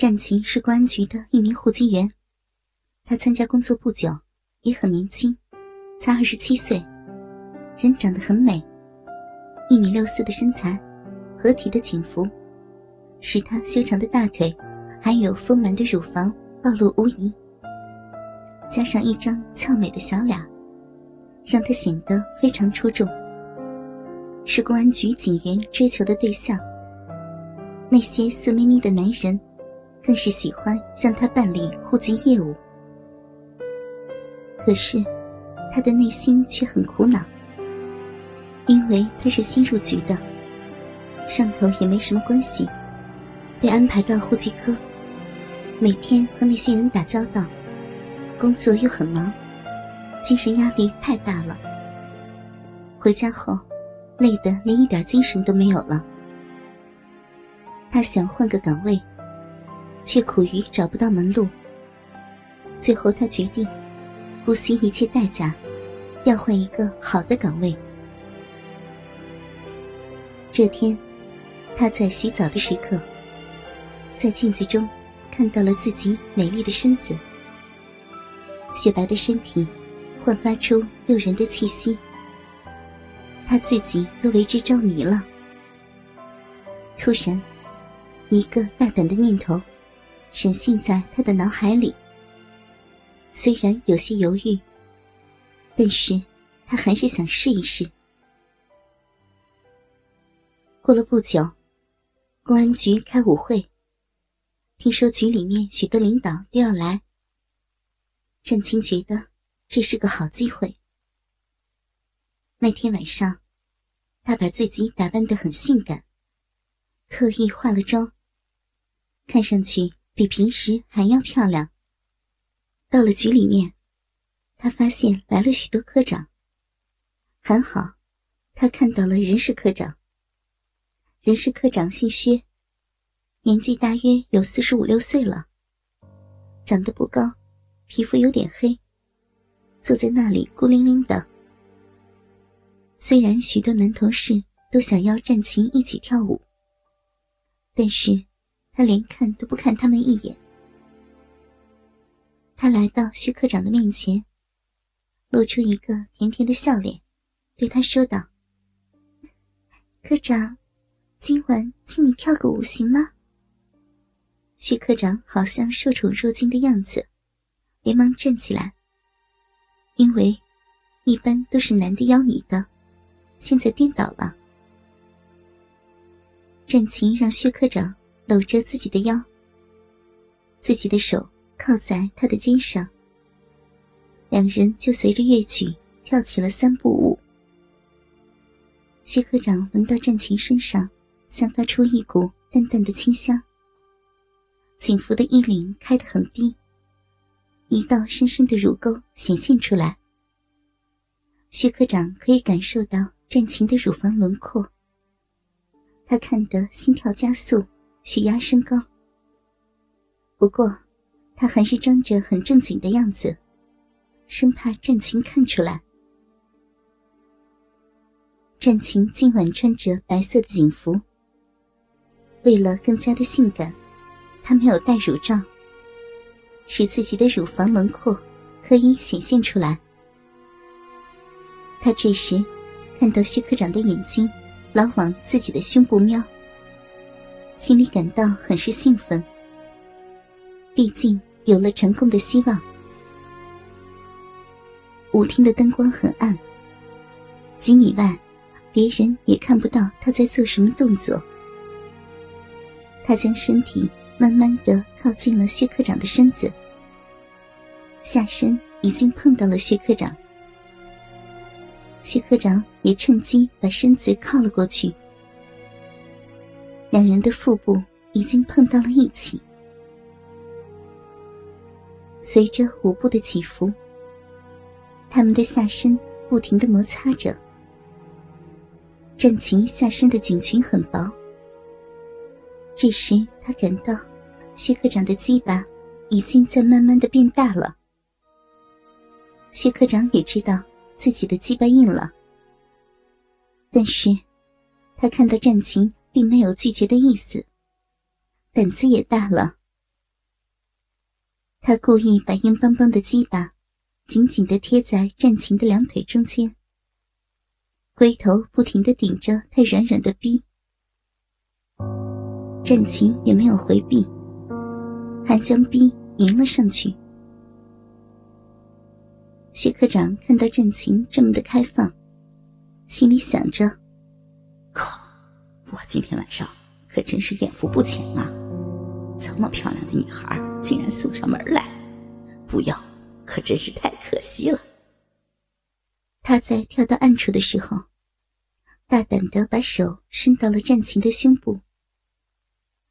战琴是公安局的一名户籍员，他参加工作不久，也很年轻，才二十七岁，人长得很美，一米六四的身材，合体的警服，使他修长的大腿，还有丰满的乳房暴露无遗。加上一张俏美的小脸，让他显得非常出众，是公安局警员追求的对象。那些色眯眯的男人。更是喜欢让他办理户籍业务，可是他的内心却很苦恼，因为他是新入局的，上头也没什么关系，被安排到户籍科，每天和那些人打交道，工作又很忙，精神压力太大了。回家后，累得连一点精神都没有了。他想换个岗位。却苦于找不到门路。最后，他决定不惜一切代价调换一个好的岗位。这天，他在洗澡的时刻，在镜子中看到了自己美丽的身子，雪白的身体焕发出诱人的气息，他自己都为之着迷了。突然，一个大胆的念头。闪现在他的脑海里。虽然有些犹豫，但是他还是想试一试。过了不久，公安局开舞会，听说局里面许多领导都要来。战青觉得这是个好机会。那天晚上，他把自己打扮得很性感，特意化了妆，看上去。比平时还要漂亮。到了局里面，他发现来了许多科长。还好，他看到了人事科长。人事科长姓薛，年纪大约有四十五六岁了，长得不高，皮肤有点黑，坐在那里孤零零的。虽然许多男同事都想要战琴一起跳舞，但是。他连看都不看他们一眼。他来到徐科长的面前，露出一个甜甜的笑脸，对他说道：“科长，今晚请你跳个舞行吗？”徐科长好像受宠若惊的样子，连忙站起来。因为一般都是男的邀女的，现在颠倒了。战琴让薛科长。搂着自己的腰，自己的手靠在他的肩上，两人就随着乐曲跳起了三步舞。薛科长闻到战琴身上散发出一股淡淡的清香，警服的衣领开得很低，一道深深的乳沟显现出来。薛科长可以感受到战琴的乳房轮廓，他看得心跳加速。血压升高，不过他还是装着很正经的样子，生怕战琴看出来。战琴今晚穿着白色的警服，为了更加的性感，她没有戴乳罩，使自己的乳房轮廓可以显现出来。他这时看到薛科长的眼睛老往自己的胸部瞄。心里感到很是兴奋，毕竟有了成功的希望。舞厅的灯光很暗，几米外，别人也看不到他在做什么动作。他将身体慢慢的靠近了薛科长的身子，下身已经碰到了薛科长，薛科长也趁机把身子靠了过去。两人的腹部已经碰到了一起，随着舞步的起伏，他们的下身不停的摩擦着。战琴下身的颈裙很薄，这时他感到薛科长的鸡巴已经在慢慢的变大了。薛科长也知道自己的鸡巴硬了，但是他看到战琴。并没有拒绝的意思，胆子也大了，他故意把硬邦邦的鸡巴紧紧的贴在战琴的两腿中间，龟头不停的顶着他软软的逼。战琴也没有回避，还将逼迎了上去。薛科长看到战琴这么的开放，心里想着：“，我今天晚上可真是艳福不浅啊！这么漂亮的女孩竟然送上门来，不要可真是太可惜了。”他在跳到暗处的时候，大胆的把手伸到了战琴的胸部，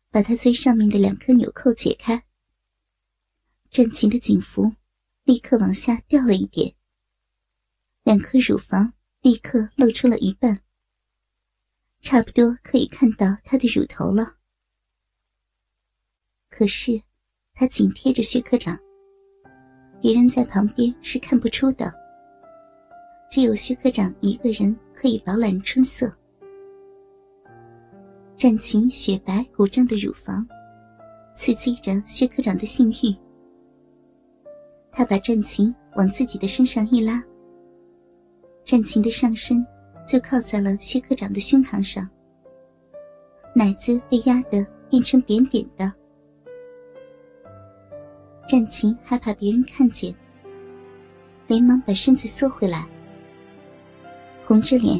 把他最上面的两颗纽扣解开，战琴的警服。立刻往下掉了一点，两颗乳房立刻露出了一半，差不多可以看到她的乳头了。可是，她紧贴着薛科长，别人在旁边是看不出的，只有薛科长一个人可以饱览春色。战琴雪白鼓胀的乳房，刺激着薛科长的性欲。他把战琴往自己的身上一拉，战琴的上身就靠在了薛科长的胸膛上，奶子被压得变成扁扁的。战琴害怕别人看见，连忙把身子缩回来，红着脸，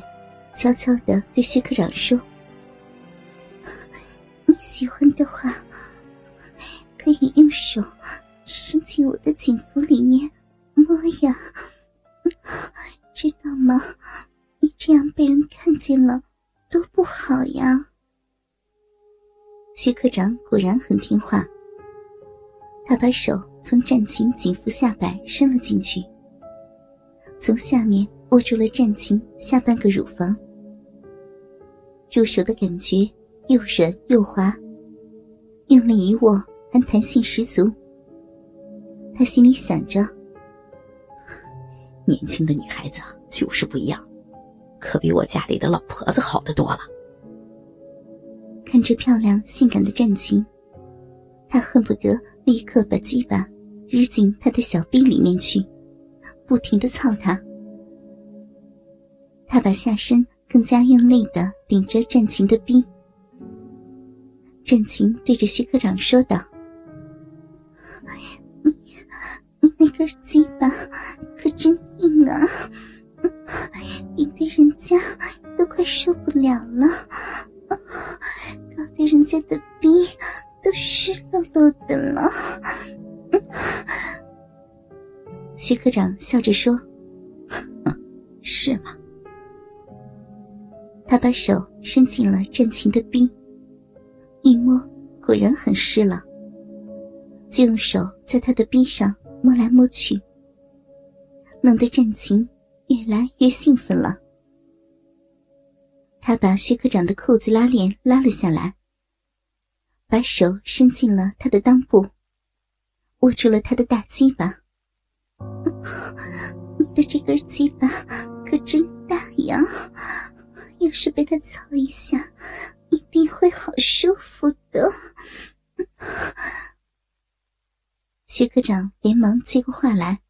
悄悄地对薛科长说：“你喜欢的话，可以用手。”伸进我的警服里面摸呀，知道吗？这样被人看见了，多不好呀！徐科长果然很听话，他把手从战琴警服下摆伸了进去，从下面握住了战琴下半个乳房，入手的感觉又软又滑，用力一握还弹性十足。他心里想着：“年轻的女孩子啊就是不一样，可比我家里的老婆子好得多了。”看着漂亮性感的战琴，他恨不得立刻把鸡巴扔进他的小臂里面去，不停的操他。他把下身更加用力的顶着战琴的臂。战琴对着徐科长说道。你，你那根鸡家都快受不了了，搞得人家的逼都湿漉漉的了。徐科长笑着说：“是吗？”他把手伸进了战琴的逼，一摸果然很湿了，就用手在他的逼上。摸来摸去，弄得战琴越来越兴奋了。他把薛科长的裤子拉链拉了下来，把手伸进了他的裆部，握住了他的大鸡巴。你的这根鸡巴可真大呀！要是被他操一下，一定会好舒服的。薛科长连忙接过话来：“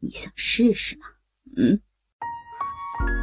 你想试试吗？嗯。”